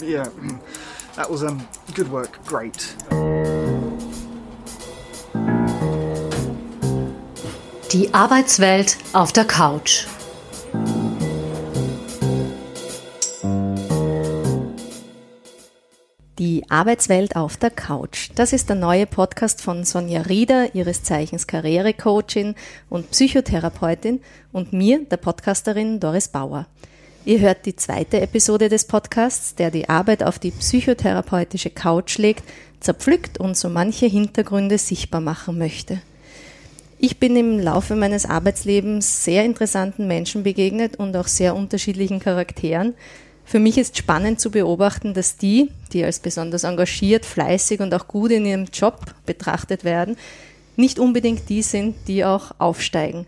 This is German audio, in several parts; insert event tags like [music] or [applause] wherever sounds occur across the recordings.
Yeah, that was um, good work. Great. Die Arbeitswelt auf der Couch. Die Arbeitswelt auf der Couch. Das ist der neue Podcast von Sonja Rieder, ihres Zeichens Karrierecoachin und Psychotherapeutin und mir, der Podcasterin Doris Bauer. Ihr hört die zweite Episode des Podcasts, der die Arbeit auf die psychotherapeutische Couch legt, zerpflückt und so manche Hintergründe sichtbar machen möchte. Ich bin im Laufe meines Arbeitslebens sehr interessanten Menschen begegnet und auch sehr unterschiedlichen Charakteren. Für mich ist spannend zu beobachten, dass die, die als besonders engagiert, fleißig und auch gut in ihrem Job betrachtet werden, nicht unbedingt die sind, die auch aufsteigen.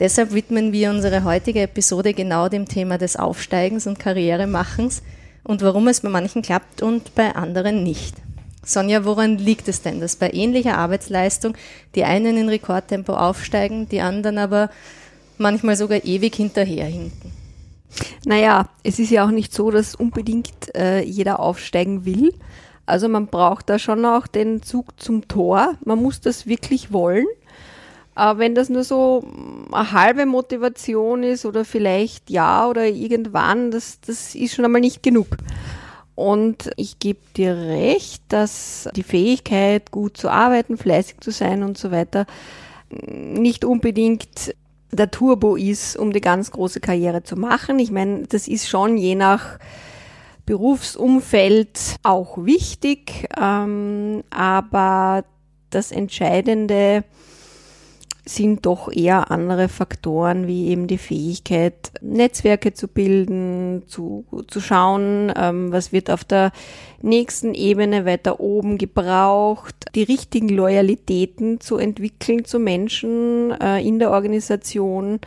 Deshalb widmen wir unsere heutige Episode genau dem Thema des Aufsteigens und Karrieremachens und warum es bei manchen klappt und bei anderen nicht. Sonja, woran liegt es denn, dass bei ähnlicher Arbeitsleistung die einen in Rekordtempo aufsteigen, die anderen aber manchmal sogar ewig hinterherhinken? Naja, es ist ja auch nicht so, dass unbedingt äh, jeder aufsteigen will. Also man braucht da schon auch den Zug zum Tor. Man muss das wirklich wollen. Aber wenn das nur so eine halbe Motivation ist oder vielleicht ja oder irgendwann, das, das ist schon einmal nicht genug. Und ich gebe dir recht, dass die Fähigkeit, gut zu arbeiten, fleißig zu sein und so weiter, nicht unbedingt der Turbo ist, um die ganz große Karriere zu machen. Ich meine, das ist schon je nach Berufsumfeld auch wichtig, ähm, aber das Entscheidende sind doch eher andere Faktoren wie eben die Fähigkeit, Netzwerke zu bilden, zu, zu schauen, ähm, was wird auf der nächsten Ebene weiter oben gebraucht, die richtigen Loyalitäten zu entwickeln zu Menschen äh, in der Organisation.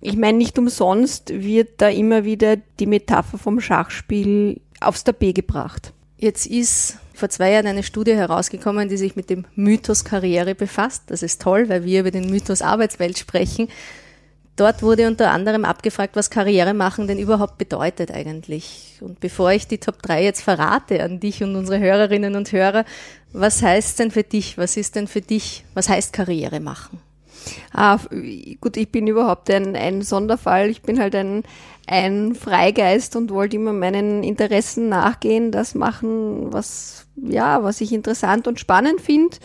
Ich meine, nicht umsonst wird da immer wieder die Metapher vom Schachspiel aufs Tapet gebracht. Jetzt ist vor zwei Jahren eine Studie herausgekommen, die sich mit dem Mythos Karriere befasst. Das ist toll, weil wir über den Mythos Arbeitswelt sprechen. Dort wurde unter anderem abgefragt, was Karriere machen denn überhaupt bedeutet eigentlich. Und bevor ich die Top 3 jetzt verrate an dich und unsere Hörerinnen und Hörer, was heißt denn für dich, was ist denn für dich, was heißt Karriere machen? Ah, gut, ich bin überhaupt ein, ein Sonderfall. Ich bin halt ein, ein Freigeist und wollte immer meinen Interessen nachgehen, das machen, was, ja, was ich interessant und spannend finde.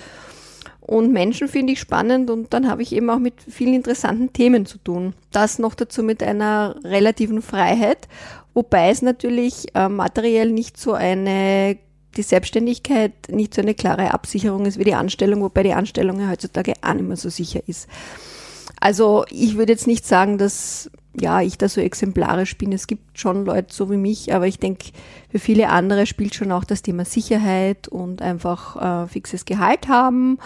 Und Menschen finde ich spannend und dann habe ich eben auch mit vielen interessanten Themen zu tun. Das noch dazu mit einer relativen Freiheit, wobei es natürlich äh, materiell nicht so eine, die Selbstständigkeit nicht so eine klare Absicherung ist wie die Anstellung, wobei die Anstellung ja heutzutage auch nicht mehr so sicher ist. Also ich würde jetzt nicht sagen, dass ja, ich da so exemplarisch bin. Es gibt schon Leute so wie mich, aber ich denke, für viele andere spielt schon auch das Thema Sicherheit und einfach äh, fixes Gehalt haben.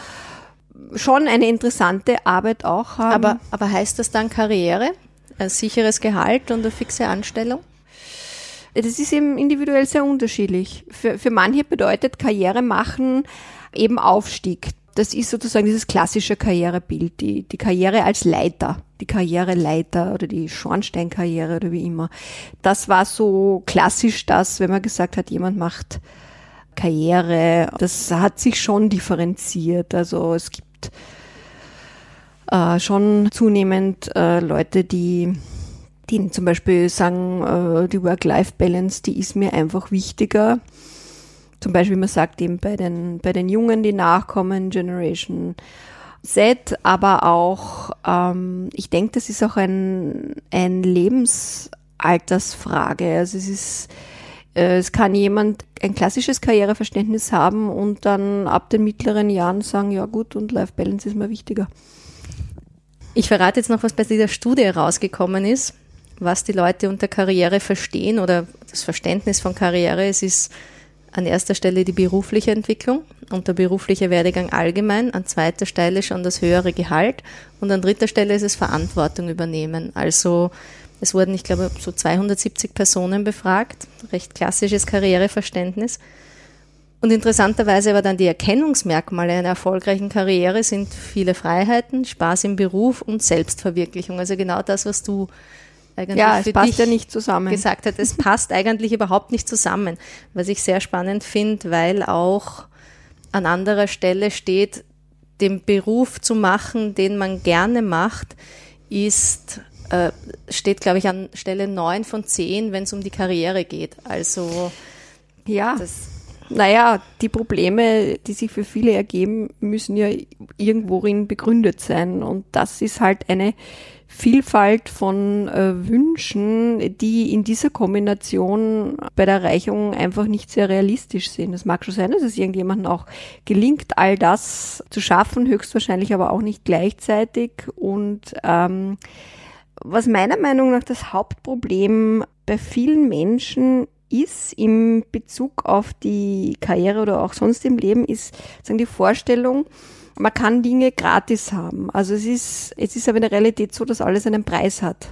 Schon eine interessante Arbeit auch haben. Aber, aber heißt das dann Karriere? Ein sicheres Gehalt und eine fixe Anstellung? Das ist eben individuell sehr unterschiedlich. Für, für manche bedeutet Karriere machen eben Aufstieg das ist sozusagen dieses klassische Karrierebild, die, die Karriere als Leiter, die Karriereleiter oder die Schornsteinkarriere oder wie immer. Das war so klassisch das, wenn man gesagt hat, jemand macht Karriere. Das hat sich schon differenziert. Also es gibt äh, schon zunehmend äh, Leute, die die zum Beispiel sagen, äh, die Work-Life-Balance, die ist mir einfach wichtiger zum Beispiel, man sagt eben bei den, bei den Jungen, die nachkommen, Generation Z, aber auch, ähm, ich denke, das ist auch ein, ein Lebensaltersfrage. Also es ist, äh, es kann jemand ein klassisches Karriereverständnis haben und dann ab den mittleren Jahren sagen, ja gut, und Life Balance ist mir wichtiger. Ich verrate jetzt noch, was bei dieser Studie rausgekommen ist, was die Leute unter Karriere verstehen oder das Verständnis von Karriere. Es ist an erster Stelle die berufliche Entwicklung und der berufliche Werdegang allgemein, an zweiter Stelle schon das höhere Gehalt und an dritter Stelle ist es Verantwortung übernehmen. Also es wurden, ich glaube, so 270 Personen befragt, recht klassisches Karriereverständnis. Und interessanterweise aber dann die Erkennungsmerkmale einer erfolgreichen Karriere sind viele Freiheiten, Spaß im Beruf und Selbstverwirklichung. Also genau das, was du eigentlich ja, es passt ja nicht zusammen. gesagt hat, es [laughs] passt eigentlich überhaupt nicht zusammen, was ich sehr spannend finde, weil auch an anderer Stelle steht, den Beruf zu machen, den man gerne macht, ist äh, steht, glaube ich, an Stelle 9 von 10, wenn es um die Karriere geht. Also Ja, das naja, die Probleme, die sich für viele ergeben, müssen ja irgendworin begründet sein. Und das ist halt eine Vielfalt von äh, Wünschen, die in dieser Kombination bei der Erreichung einfach nicht sehr realistisch sind. Es mag schon sein, dass es irgendjemandem auch gelingt, all das zu schaffen, höchstwahrscheinlich aber auch nicht gleichzeitig. Und ähm, was meiner Meinung nach das Hauptproblem bei vielen Menschen ist im Bezug auf die Karriere oder auch sonst im Leben, ist sagen die Vorstellung, man kann Dinge gratis haben. Also es ist, es ist aber in der Realität so, dass alles einen Preis hat.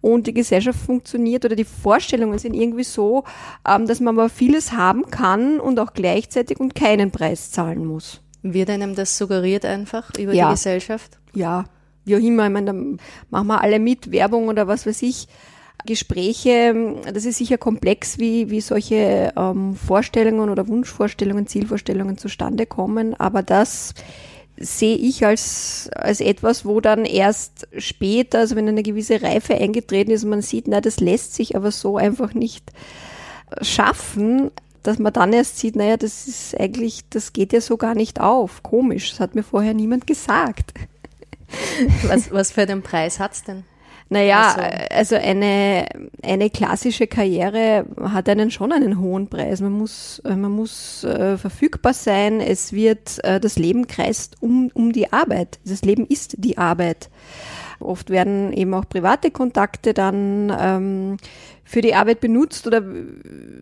Und die Gesellschaft funktioniert oder die Vorstellungen sind irgendwie so, ähm, dass man aber vieles haben kann und auch gleichzeitig und keinen Preis zahlen muss. wird einem das suggeriert einfach über Ja. die Gesellschaft. ja, wie auch immer, ich meine, da machen wir alle mit, Werbung oder was weiß ich. Gespräche, das ist sicher komplex, wie, wie solche ähm, Vorstellungen oder Wunschvorstellungen, Zielvorstellungen zustande kommen, aber das sehe ich als, als etwas, wo dann erst später, also wenn eine gewisse Reife eingetreten ist, man sieht, na, das lässt sich aber so einfach nicht schaffen, dass man dann erst sieht, naja, das ist eigentlich, das geht ja so gar nicht auf. Komisch, das hat mir vorher niemand gesagt. Was, was für einen Preis hat's denn? Naja, Also- also eine, eine klassische Karriere hat einen schon einen hohen Preis. Man muss, man muss äh, verfügbar sein. Es wird, äh, das Leben kreist um, um die Arbeit. Das Leben ist die Arbeit. Oft werden eben auch private Kontakte dann ähm, für die Arbeit benutzt oder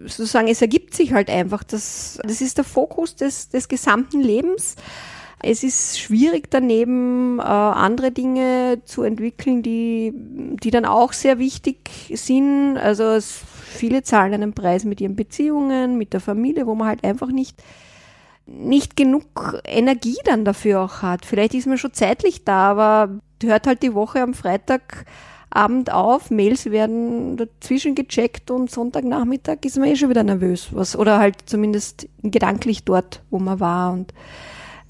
sozusagen es ergibt sich halt einfach. Das, das ist der Fokus des, des gesamten Lebens. Es ist schwierig daneben äh, andere Dinge zu entwickeln, die, die dann auch sehr wichtig sind. Also es, viele zahlen einen Preis mit ihren Beziehungen, mit der Familie, wo man halt einfach nicht nicht genug Energie dann dafür auch hat. Vielleicht ist man schon zeitlich da, aber hört halt die Woche am Freitagabend auf, Mails werden dazwischen gecheckt und Sonntagnachmittag ist man eh schon wieder nervös. Was, oder halt zumindest gedanklich dort, wo man war und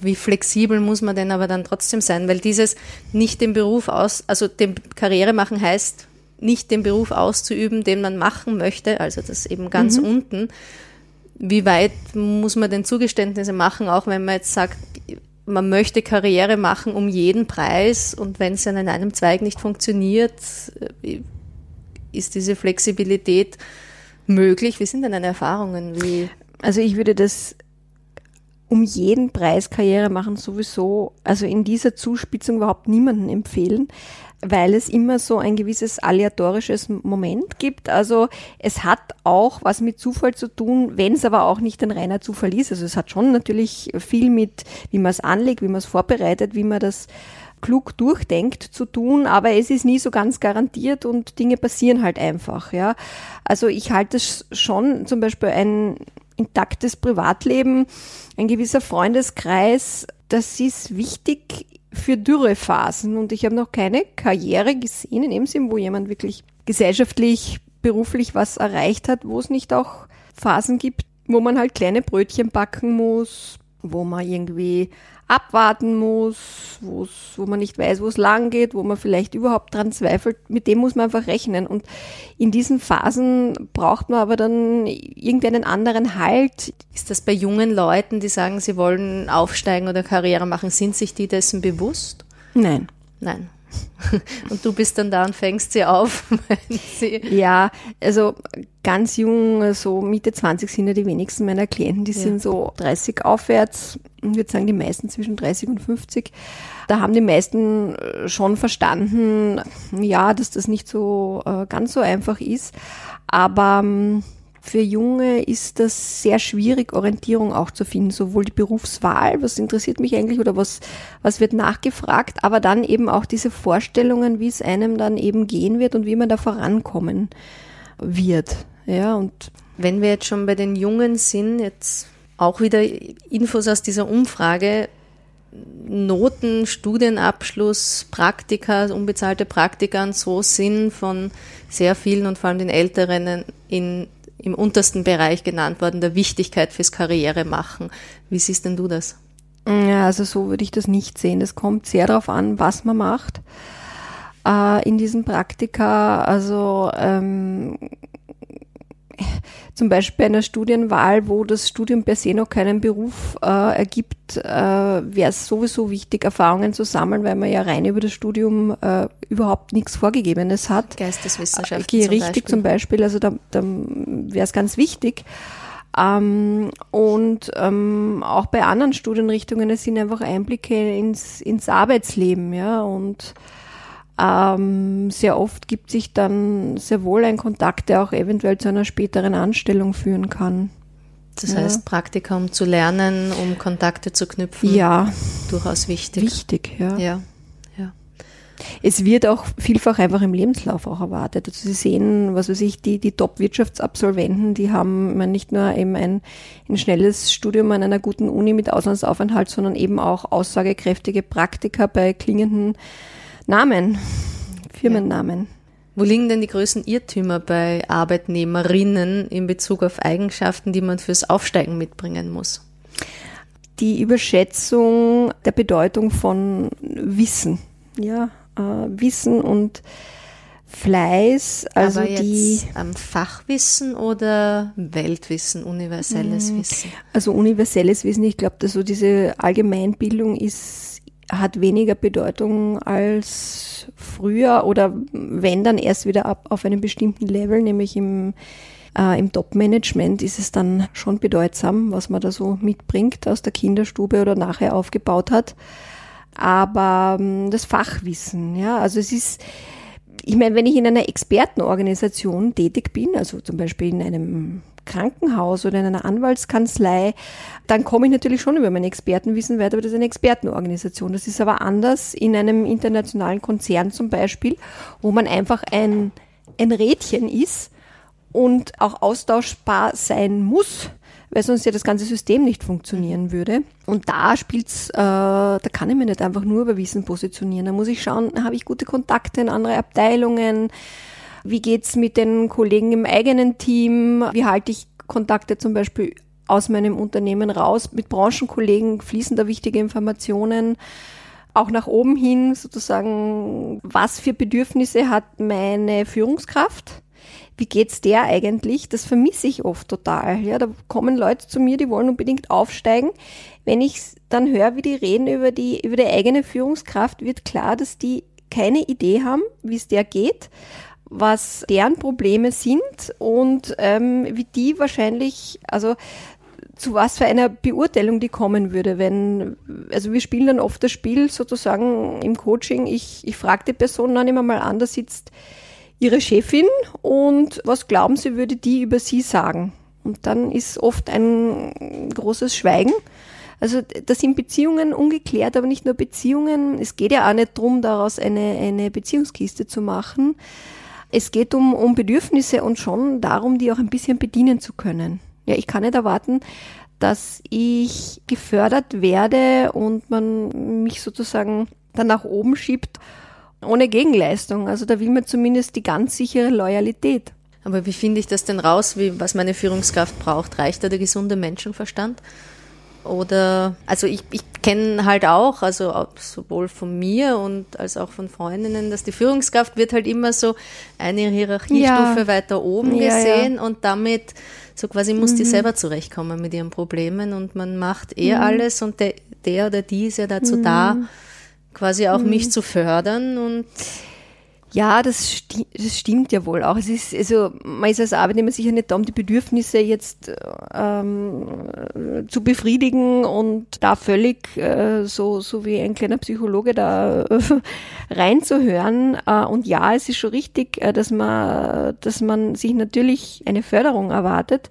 Wie flexibel muss man denn aber dann trotzdem sein? Weil dieses nicht den Beruf aus, also den Karriere machen heißt, nicht den Beruf auszuüben, den man machen möchte, also das eben ganz unten. Wie weit muss man denn Zugeständnisse machen, auch wenn man jetzt sagt, man möchte Karriere machen um jeden Preis und wenn es dann in einem Zweig nicht funktioniert, äh, ist diese Flexibilität möglich? Wie sind denn deine Erfahrungen? Wie Also ich würde das um jeden Preis Karriere machen sowieso, also in dieser Zuspitzung überhaupt niemanden empfehlen, weil es immer so ein gewisses aleatorisches Moment gibt. Also es hat auch was mit Zufall zu tun, wenn es aber auch nicht ein reiner Zufall ist. Also es hat schon natürlich viel mit, wie man es anlegt, wie man es vorbereitet, wie man das klug durchdenkt zu tun, aber es ist nie so ganz garantiert und Dinge passieren halt einfach, ja. Also ich halte es schon zum Beispiel ein intaktes Privatleben, ein gewisser Freundeskreis, das ist wichtig für Dürrephasen. Und ich habe noch keine Karriere gesehen in dem Sinn, wo jemand wirklich gesellschaftlich, beruflich was erreicht hat, wo es nicht auch Phasen gibt, wo man halt kleine Brötchen backen muss, wo man irgendwie abwarten muss, wo man nicht weiß, wo es lang geht, wo man vielleicht überhaupt dran zweifelt, mit dem muss man einfach rechnen. Und in diesen Phasen braucht man aber dann irgendeinen anderen Halt. Ist das bei jungen Leuten, die sagen, sie wollen aufsteigen oder Karriere machen, sind sich die dessen bewusst? Nein. Nein. [laughs] Und du bist dann da und fängst sie auf, [laughs] sie. Ja, also ganz jung, so Mitte 20 sind ja die wenigsten meiner Klienten, die Ja. sind so 30 aufwärts. Ich würde sagen, die meisten zwischen 30 und 50. Da haben die meisten äh, schon verstanden, ja, dass das nicht so äh, ganz so einfach ist. Aber ähm, für Junge ist das sehr schwierig, Orientierung auch zu finden, sowohl die Berufswahl, was interessiert mich eigentlich oder was, was wird nachgefragt, aber dann eben auch diese Vorstellungen, wie es einem dann eben gehen wird und wie man da vorankommen wird. Ja, und Wenn wir jetzt schon bei den Jungen sind, jetzt auch wieder Infos aus dieser Umfrage. Noten, Studienabschluss, Praktika, unbezahlte Praktika so sind von sehr vielen und vor allem den Älteren in, im untersten Bereich genannt worden, der Wichtigkeit fürs Karriere machen. Wie siehst denn du das? Ja, also so würde ich das nicht sehen. Das kommt sehr darauf an, was man macht äh, in diesen Praktika. Also ähm, zum Beispiel einer Studienwahl, wo das Studium per se noch keinen Beruf äh, ergibt, äh, wäre es sowieso wichtig, Erfahrungen zu sammeln, weil man ja rein über das Studium äh, überhaupt nichts Vorgegebenes hat. Geisteswissenschaften. Äh, richtig, zum Beispiel. zum Beispiel. Also da, da wäre es ganz wichtig. Ähm, und ähm, auch bei anderen Studienrichtungen, es sind einfach Einblicke ins, ins Arbeitsleben, ja, und ähm, sehr oft gibt sich dann sehr wohl ein Kontakt, der auch eventuell zu einer späteren Anstellung führen kann. Das ja. heißt, Praktika, um zu lernen, um Kontakte zu knüpfen. Ja. Durchaus wichtig. Wichtig, ja. Ja. ja. Es wird auch vielfach einfach im Lebenslauf auch erwartet. Also Sie sehen, was weiß ich, die, die Top-Wirtschaftsabsolventen, die haben nicht nur eben ein, ein schnelles Studium an einer guten Uni mit Auslandsaufenthalt, sondern eben auch aussagekräftige Praktika bei klingenden Namen, Firmennamen. Wo liegen denn die größten Irrtümer bei Arbeitnehmerinnen in Bezug auf Eigenschaften, die man fürs Aufsteigen mitbringen muss? Die Überschätzung der Bedeutung von Wissen. Ja, äh, Wissen und Fleiß, also Aber die ähm, Fachwissen oder Weltwissen, universelles mhm. Wissen? Also universelles Wissen, ich glaube, dass so diese Allgemeinbildung ist hat weniger Bedeutung als früher oder wenn dann erst wieder ab auf einem bestimmten Level, nämlich im, äh, im Top-Management ist es dann schon bedeutsam, was man da so mitbringt aus der Kinderstube oder nachher aufgebaut hat. Aber ähm, das Fachwissen, ja, also es ist, ich meine, wenn ich in einer Expertenorganisation tätig bin, also zum Beispiel in einem Krankenhaus oder in einer Anwaltskanzlei, dann komme ich natürlich schon über mein Expertenwissen weiter, aber das ist eine Expertenorganisation. Das ist aber anders in einem internationalen Konzern zum Beispiel, wo man einfach ein, ein Rädchen ist und auch austauschbar sein muss, weil sonst ja das ganze System nicht funktionieren würde. Und da spielt's, äh, da kann ich mir nicht einfach nur über Wissen positionieren. Da muss ich schauen, habe ich gute Kontakte in andere Abteilungen, wie geht's mit den Kollegen im eigenen Team? Wie halte ich Kontakte zum Beispiel aus meinem Unternehmen raus? Mit Branchenkollegen fließen da wichtige Informationen auch nach oben hin sozusagen, was für Bedürfnisse hat meine Führungskraft? Wie geht's der eigentlich? Das vermisse ich oft total. Ja, da kommen Leute zu mir, die wollen unbedingt aufsteigen. Wenn ich dann höre, wie die reden über die, über die eigene Führungskraft, wird klar, dass die keine Idee haben, wie es der geht was deren Probleme sind und ähm, wie die wahrscheinlich, also zu was für einer Beurteilung die kommen würde, wenn, also wir spielen dann oft das Spiel sozusagen im Coaching, ich, ich frage die Person, dann immer mal an, da sitzt ihre Chefin und was glauben Sie, würde die über sie sagen? Und dann ist oft ein großes Schweigen. Also da sind Beziehungen ungeklärt, aber nicht nur Beziehungen. Es geht ja auch nicht darum, daraus eine, eine Beziehungskiste zu machen, es geht um, um Bedürfnisse und schon darum, die auch ein bisschen bedienen zu können. Ja, ich kann nicht erwarten, dass ich gefördert werde und man mich sozusagen dann nach oben schiebt ohne Gegenleistung. Also da will man zumindest die ganz sichere Loyalität. Aber wie finde ich das denn raus, wie, was meine Führungskraft braucht? Reicht da der gesunde Menschenverstand? Oder, also ich, ich kenne halt auch, also sowohl von mir und als auch von Freundinnen, dass die Führungskraft wird halt immer so eine Hierarchiestufe ja. weiter oben ja, gesehen ja. und damit so quasi muss mhm. die selber zurechtkommen mit ihren Problemen und man macht eher mhm. alles und der, der oder die ist ja dazu mhm. da, quasi auch mich mhm. zu fördern und ja, das, sti das stimmt ja wohl auch. Es ist, also, man ist als Arbeitnehmer sicher nicht da, um die Bedürfnisse jetzt ähm, zu befriedigen und da völlig äh, so, so wie ein kleiner Psychologe da äh, [laughs] reinzuhören. Äh, und ja, es ist schon richtig, äh, dass man, dass man sich natürlich eine Förderung erwartet.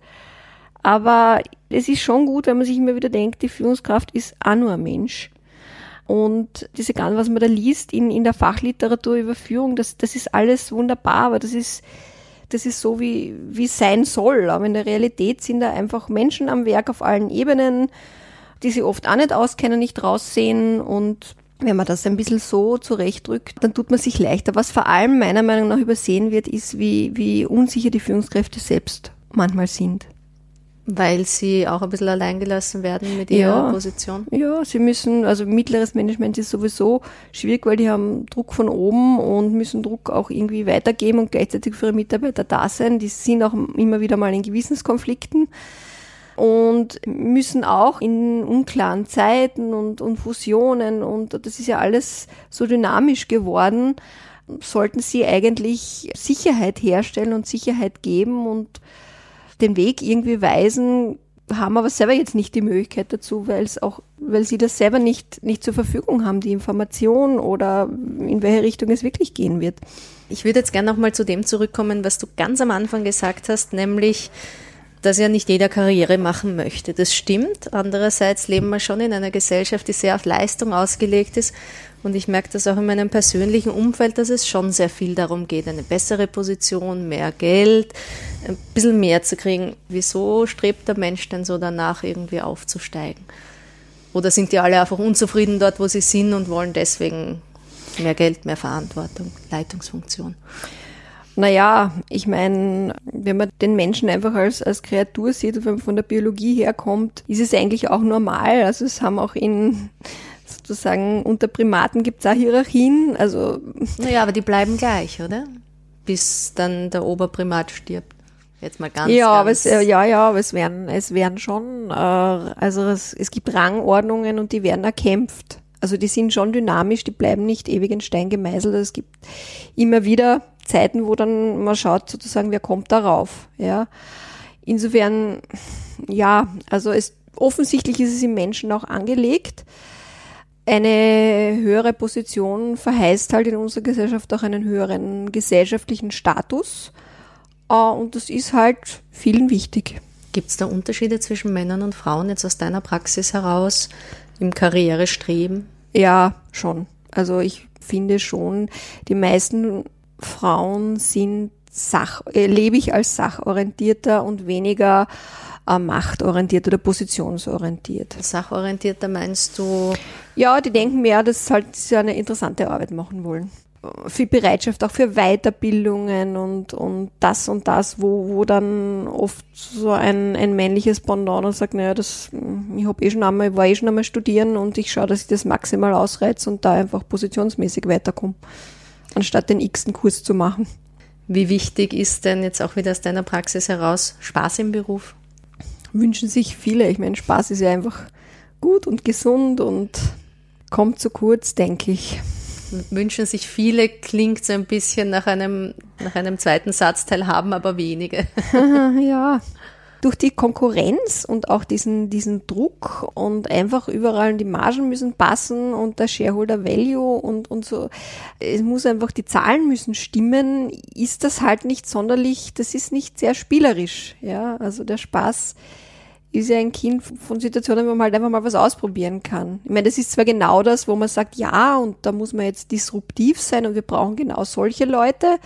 Aber es ist schon gut, wenn man sich immer wieder denkt, die Führungskraft ist auch nur ein Mensch. Und diese ganze, was man da liest in, in der Fachliteratur über Führung, das, das ist alles wunderbar, aber das ist, das ist so, wie, wie es sein soll. Aber in der Realität sind da einfach Menschen am Werk auf allen Ebenen. die sie oft auch nicht auskennen, nicht raussehen und wenn man das ein bisschen so zurechtdrückt, dann tut man sich leichter. Was vor allem meiner Meinung nach übersehen wird, ist, wie, wie unsicher die Führungskräfte selbst manchmal sind. Weil sie auch ein bisschen alleingelassen werden mit ihrer Ja. Position. Ja, sie müssen, also mittleres Management ist sowieso schwierig, weil die haben Druck von oben und müssen Druck auch irgendwie weitergeben und gleichzeitig für ihre Mitarbeiter da sein. Die sind auch immer wieder mal in Gewissenskonflikten und müssen auch in unklaren Zeiten und, und Fusionen und das ist ja alles so dynamisch geworden, sollten sie eigentlich Sicherheit herstellen und Sicherheit geben und den Weg irgendwie weisen, haben aber selber jetzt nicht die Möglichkeit dazu, weil es auch, weil sie das selber nicht, nicht zur Verfügung haben, die Information oder in welche Richtung es wirklich gehen wird. Ich würde jetzt gerne nochmal zu dem zurückkommen, was du ganz am Anfang gesagt hast, nämlich, dass ja nicht jeder Karriere machen möchte. Das stimmt. Andererseits leben wir schon in einer Gesellschaft, die sehr auf Leistung ausgelegt ist. Und ich merke das auch in meinem persönlichen Umfeld, dass es schon sehr viel darum geht, eine bessere Position, mehr Geld, ein bisschen mehr zu kriegen. Wieso strebt der Mensch denn so danach, irgendwie aufzusteigen? Oder sind die alle einfach unzufrieden dort, wo sie sind und wollen deswegen mehr Geld, mehr Verantwortung, Leitungsfunktion? Naja, ich meine, wenn man den Menschen einfach als, als Kreatur sieht, wenn man von der Biologie herkommt, ist es eigentlich auch normal. Also es haben auch in sozusagen unter Primaten gibt es auch Hierarchien. Also Naja, aber die bleiben gleich, oder? Bis dann der Oberprimat stirbt. Jetzt mal ganz, ja, aber ganz es, äh, ja, ja, aber es werden, es werden schon, äh, also es, es gibt Rangordnungen und die werden erkämpft. Also die sind schon dynamisch, die bleiben nicht ewig in Stein gemeißelt. Also Es gibt immer wieder Zeiten, wo dann man schaut sozusagen, wer kommt darauf. Ja, insofern, ja, also es offensichtlich ist es im Menschen auch angelegt. Eine höhere Position verheißt halt in unserer Gesellschaft auch einen höheren gesellschaftlichen Status. Äh, Und das ist halt vielen wichtig. Gibt es da Unterschiede zwischen Männern und Frauen jetzt aus deiner Praxis heraus im Karrierestreben? Ja, schon. Also ich finde schon, die meisten Frauen sind sach, äh, lebe ich als sachorientierter und weniger äh, machtorientiert oder positionsorientiert. Sachorientierter meinst du? Ja, die denken mehr, dass halt sie eine interessante Arbeit machen wollen. Viel Bereitschaft auch für Weiterbildungen und, und das und das, wo, wo dann oft so ein, ein männliches Pendant und sagt, naja, das, ich hab eh schon einmal, war eh schon einmal studieren und ich schaue, dass ich das maximal ausreiz und da einfach positionsmäßig weiterkomme, anstatt den x-ten Kurs zu machen. Wie wichtig ist denn jetzt auch wieder aus deiner Praxis heraus Spaß im Beruf? Wünschen sich viele. Ich meine, Spaß ist ja einfach gut und gesund und kommt zu kurz, denke ich. Wünschen sich viele, klingt so ein bisschen nach einem, nach einem zweiten Satzteil, haben aber wenige. [laughs] ja. Durch die Konkurrenz und auch diesen, diesen Druck und einfach überall die Margen müssen passen und der Shareholder Value und, und so. Es muss einfach, die Zahlen müssen stimmen, ist das halt nicht sonderlich, das ist nicht sehr spielerisch. Ja, also der Spaß ist ja ein Kind von Situationen, wo man halt einfach mal was ausprobieren kann. Ich meine, das ist zwar genau das, wo man sagt, ja, und da muss man jetzt disruptiv sein und wir brauchen genau solche Leute,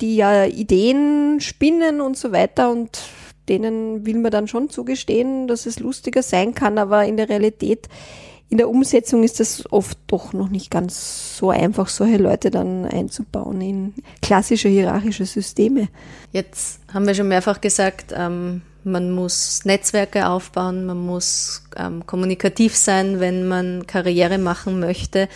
die ja Ideen spinnen und so weiter und denen will man dann schon zugestehen, dass es lustiger sein kann, aber in der Realität, in der Umsetzung ist das oft doch noch nicht ganz so einfach, solche Leute dann einzubauen in klassische hierarchische Systeme. Jetzt haben wir schon mehrfach gesagt, ähm, man muss Netzwerke aufbauen, man muss ähm, kommunikativ sein, wenn man Karriere machen möchte.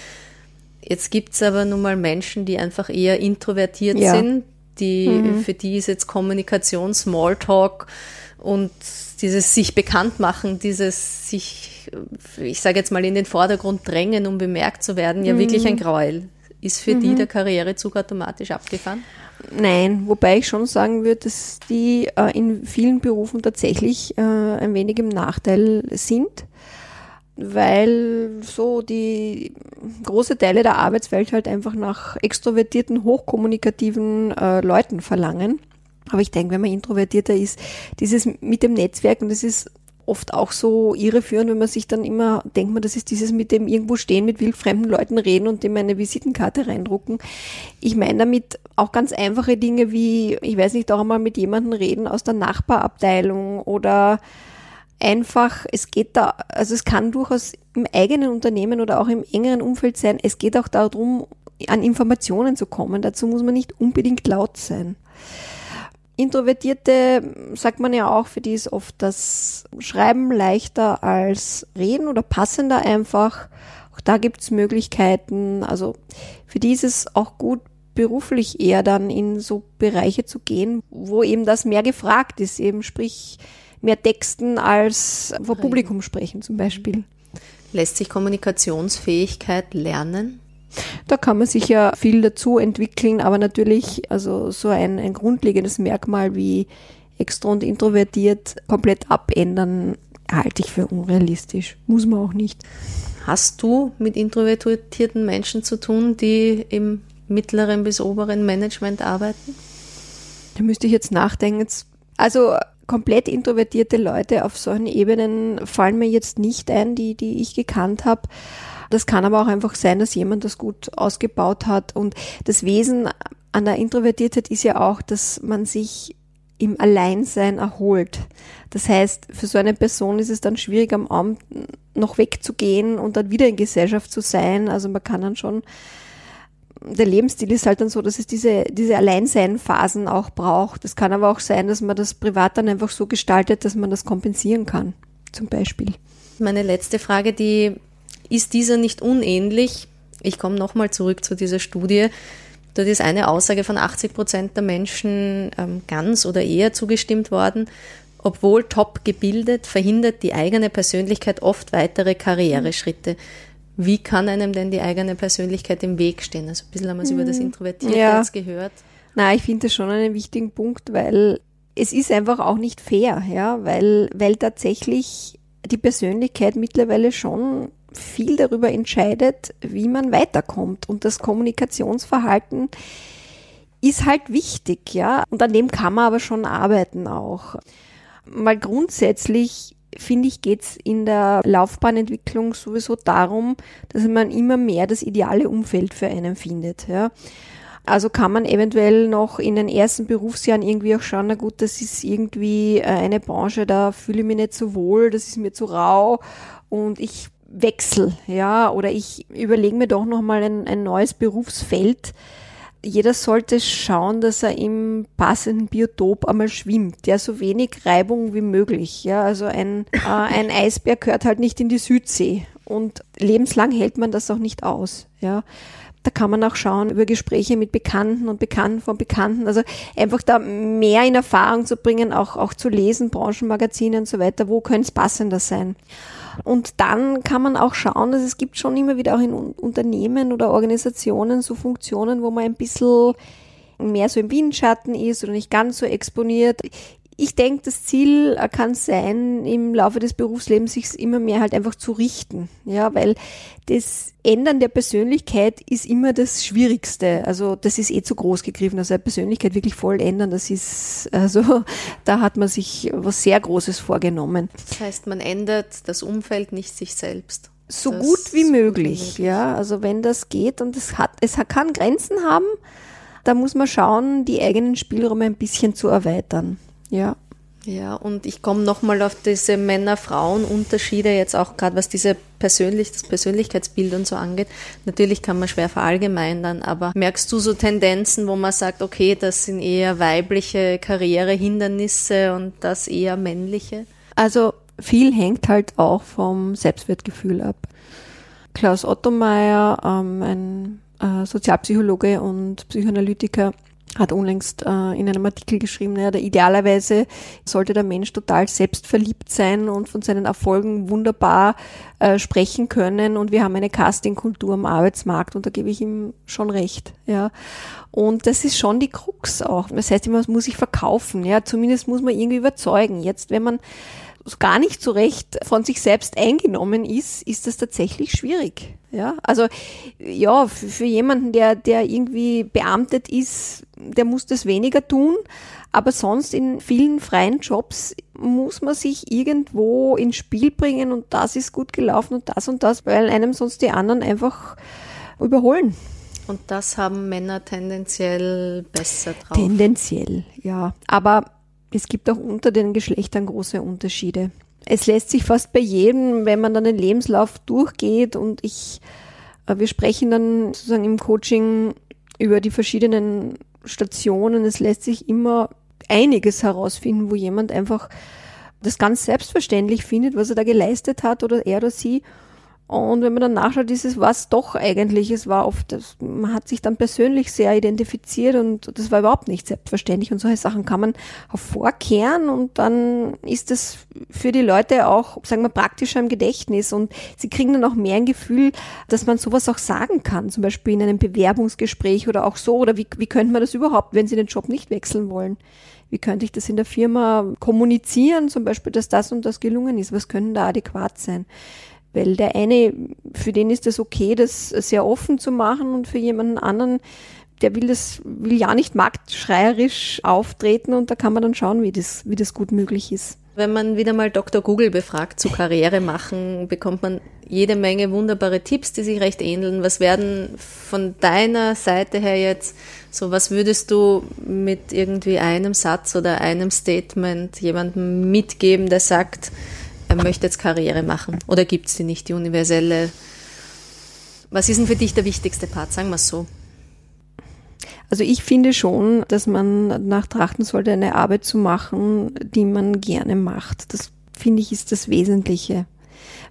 Jetzt gibt's aber nun mal Menschen, die einfach eher introvertiert Ja. sind, die, für die ist jetzt Kommunikation, Smalltalk und dieses sich bekannt machen, dieses sich, ich sage jetzt mal, in den Vordergrund drängen, um bemerkt zu werden, ja wirklich ein Gräuel. Ist für die der Karrierezug automatisch abgefahren? Nein, wobei ich schon sagen würde, dass die äh, in vielen Berufen tatsächlich äh, ein wenig im Nachteil sind, weil so die große Teile der Arbeitswelt halt einfach nach extrovertierten, hochkommunikativen äh, Leuten verlangen. Aber ich denke, wenn man introvertierter ist, dieses mit dem Netzwerk, und das ist oft auch so irreführend, wenn man sich dann immer, denkt man, das ist dieses mit dem irgendwo stehen, mit wildfremden Leuten reden und dem eine Visitenkarte reindrucken. Ich meine damit auch ganz einfache Dinge wie, ich weiß nicht, auch einmal mit jemandem reden aus der Nachbarabteilung oder einfach, es geht da, also es kann durchaus im eigenen Unternehmen oder auch im engeren Umfeld sein, es geht auch darum, an Informationen zu kommen. Dazu muss man nicht unbedingt laut sein. Introvertierte, sagt man ja auch, für die ist oft das Schreiben leichter als Reden oder passender einfach. Auch da gibt's Möglichkeiten. Also für die ist es auch gut, beruflich eher dann in so Bereiche zu gehen, wo eben das mehr gefragt ist, eben sprich mehr Texten als vor Publikum sprechen zum Beispiel. Lässt sich Kommunikationsfähigkeit lernen? Da kann man sicher viel dazu entwickeln, aber natürlich, also so ein, ein grundlegendes Merkmal wie extro und introvertiert komplett abändern, halte ich für unrealistisch. Muss man auch nicht. Hast du mit introvertierten Menschen zu tun, die im mittleren bis oberen Management arbeiten? Da müsste ich jetzt nachdenken. Also komplett introvertierte Leute auf solchen Ebenen fallen mir jetzt nicht ein, die, die ich gekannt habe. Das kann aber auch einfach sein, dass jemand das gut ausgebaut hat. Und das Wesen an der Introvertiertheit ist ja auch, dass man sich im Alleinsein erholt. Das heißt, für so eine Person ist es dann schwierig, am Abend noch wegzugehen und dann wieder in Gesellschaft zu sein. Also man kann dann schon, der Lebensstil ist halt dann so, dass es diese, diese Alleinsein-Phasen auch braucht. Es kann aber auch sein, dass man das privat dann einfach so gestaltet, dass man das kompensieren kann, zum Beispiel. Meine letzte Frage, die ist dieser nicht unähnlich? Ich komme nochmal zurück zu dieser Studie. Dort ist eine Aussage von 80 Prozent der Menschen ähm, ganz oder eher zugestimmt worden. Obwohl top gebildet, verhindert die eigene Persönlichkeit oft weitere Karriereschritte. Wie kann einem denn die eigene Persönlichkeit im Weg stehen? Also ein bisschen haben wir es über das hm. Introvertierte ja. jetzt gehört. Na, ich finde das schon einen wichtigen Punkt, weil es ist einfach auch nicht fair, ja, weil, weil tatsächlich die Persönlichkeit mittlerweile schon viel darüber entscheidet, wie man weiterkommt. Und das Kommunikationsverhalten ist halt wichtig, ja. Und an dem kann man aber schon arbeiten auch. Mal grundsätzlich finde ich, geht es in der Laufbahnentwicklung sowieso darum, dass man immer mehr das ideale Umfeld für einen findet. Ja. Also kann man eventuell noch in den ersten Berufsjahren irgendwie auch schauen, na gut, das ist irgendwie äh, eine Branche, da fühle ich mich nicht so wohl, das ist mir zu rau und ich wechsel, ja, oder ich überlege mir doch nochmal ein, ein neues Berufsfeld. Jeder sollte schauen, dass er im passenden Biotop einmal schwimmt, der so wenig Reibung wie möglich. Ja, also ein, äh, ein [laughs] Eisberg gehört halt nicht in die Südsee und lebenslang hält man das auch nicht aus. Ja, da kann man auch schauen über Gespräche mit Bekannten und Bekannten von Bekannten. Also einfach da mehr in Erfahrung zu bringen, auch, auch zu lesen, Branchenmagazine und so weiter. Wo könnte es passender sein? Und dann kann man auch schauen, dass es gibt schon immer wieder auch in Unternehmen oder Organisationen so Funktionen, wo man ein bisschen mehr so im Windschatten ist oder nicht ganz so exponiert ich denke, das Ziel äh, kann sein, im Laufe des Berufslebens sich immer mehr halt einfach zu richten. Ja, weil das Ändern der Persönlichkeit ist immer das Schwierigste. Also das ist eh zu groß gegriffen. Also eine Persönlichkeit wirklich voll ändern, das ist, also [laughs] da hat man sich was sehr Großes vorgenommen. Das heißt, man ändert das Umfeld, nicht sich selbst. So das gut wie möglich, möglich, ja. Also wenn das geht und es hat, es kann Grenzen haben, da muss man schauen, die eigenen Spielräume ein bisschen zu erweitern. Ja. Ja, und ich komme nochmal auf diese Männer-Frauen-Unterschiede jetzt auch gerade, was diese persönlich, das Persönlichkeitsbild und so angeht. Natürlich kann man schwer verallgemeinern, aber merkst du so Tendenzen, wo man sagt, okay, das sind eher weibliche Karrierehindernisse und das eher männliche? Also viel hängt halt auch vom Selbstwertgefühl ab. Klaus Ottomeier, ähm, ein äh, Sozialpsychologe und Psychoanalytiker, hat unlängst äh, in einem Artikel geschrieben, ja, der idealerweise sollte der Mensch total selbstverliebt sein und von seinen Erfolgen wunderbar äh, sprechen können und wir haben eine Castingkultur am Arbeitsmarkt und da gebe ich ihm schon recht, ja. Und das ist schon die Krux auch. Das heißt immer, man muss sich verkaufen, ja. Zumindest muss man irgendwie überzeugen. Jetzt, wenn man gar nicht so recht von sich selbst eingenommen ist, ist das tatsächlich schwierig. Ja, also ja, für, für jemanden, der, der irgendwie beamtet ist, der muss das weniger tun. Aber sonst in vielen freien Jobs muss man sich irgendwo ins Spiel bringen und das ist gut gelaufen und das und das, weil einem sonst die anderen einfach überholen. Und das haben Männer tendenziell besser drauf. Tendenziell, ja. Aber es gibt auch unter den Geschlechtern große Unterschiede. Es lässt sich fast bei jedem, wenn man dann den Lebenslauf durchgeht und ich, äh, wir sprechen dann sozusagen im Coaching über die verschiedenen Stationen, es lässt sich immer einiges herausfinden, wo jemand einfach das ganz selbstverständlich findet, was er da geleistet hat oder er oder sie und wenn man dann nachschaut, ist es was doch eigentlich. Es war oft, das, man hat sich dann persönlich sehr identifiziert und das war überhaupt nicht selbstverständlich. Und solche Sachen kann man hervorkehren und dann ist es für die Leute auch, sagen wir, praktischer im Gedächtnis und sie kriegen dann auch mehr ein Gefühl, dass man sowas auch sagen kann. Zum Beispiel in einem Bewerbungsgespräch oder auch so. Oder wie, wie könnte man das überhaupt, wenn sie den Job nicht wechseln wollen? Wie könnte ich das in der Firma kommunizieren, zum Beispiel, dass das und das gelungen ist? Was können da adäquat sein? Weil der eine, für den ist es okay, das sehr offen zu machen und für jemanden anderen, der will das, will ja nicht marktschreierisch auftreten und da kann man dann schauen, wie das, wie das gut möglich ist. Wenn man wieder mal Dr. Google befragt zu Karriere machen, bekommt man jede Menge wunderbare Tipps, die sich recht ähneln. Was werden von deiner Seite her jetzt so, was würdest du mit irgendwie einem Satz oder einem Statement jemandem mitgeben, der sagt, er möchte jetzt Karriere machen? Oder gibt es die nicht, die universelle? Was ist denn für dich der wichtigste Part? Sagen wir es so. Also ich finde schon, dass man nach trachten sollte, eine Arbeit zu machen, die man gerne macht. Das finde ich ist das Wesentliche.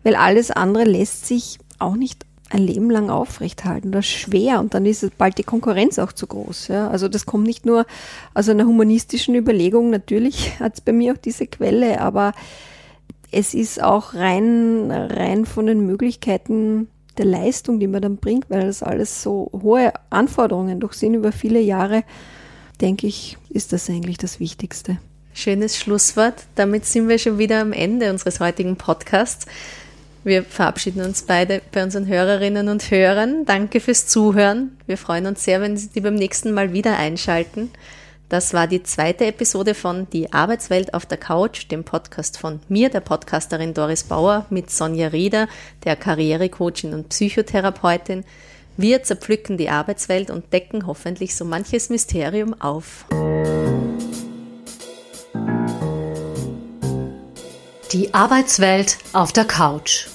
Weil alles andere lässt sich auch nicht ein Leben lang aufrechthalten oder schwer und dann ist bald die Konkurrenz auch zu groß. Ja? Also das kommt nicht nur aus einer humanistischen Überlegung, natürlich [laughs] hat es bei mir auch diese Quelle, aber es ist auch rein, rein von den Möglichkeiten der Leistung, die man dann bringt, weil das alles so hohe Anforderungen doch sind über viele Jahre, denke ich, ist das eigentlich das Wichtigste. Schönes Schlusswort. Damit sind wir schon wieder am Ende unseres heutigen Podcasts. Wir verabschieden uns beide bei unseren Hörerinnen und Hörern. Danke fürs Zuhören. Wir freuen uns sehr, wenn Sie beim nächsten Mal wieder einschalten. Das war die zweite Episode von Die Arbeitswelt auf der Couch, dem Podcast von mir, der Podcasterin Doris Bauer, mit Sonja Rieder, der Karrierecoachin und Psychotherapeutin. Wir zerpflücken die Arbeitswelt und decken hoffentlich so manches Mysterium auf. Die Arbeitswelt auf der Couch.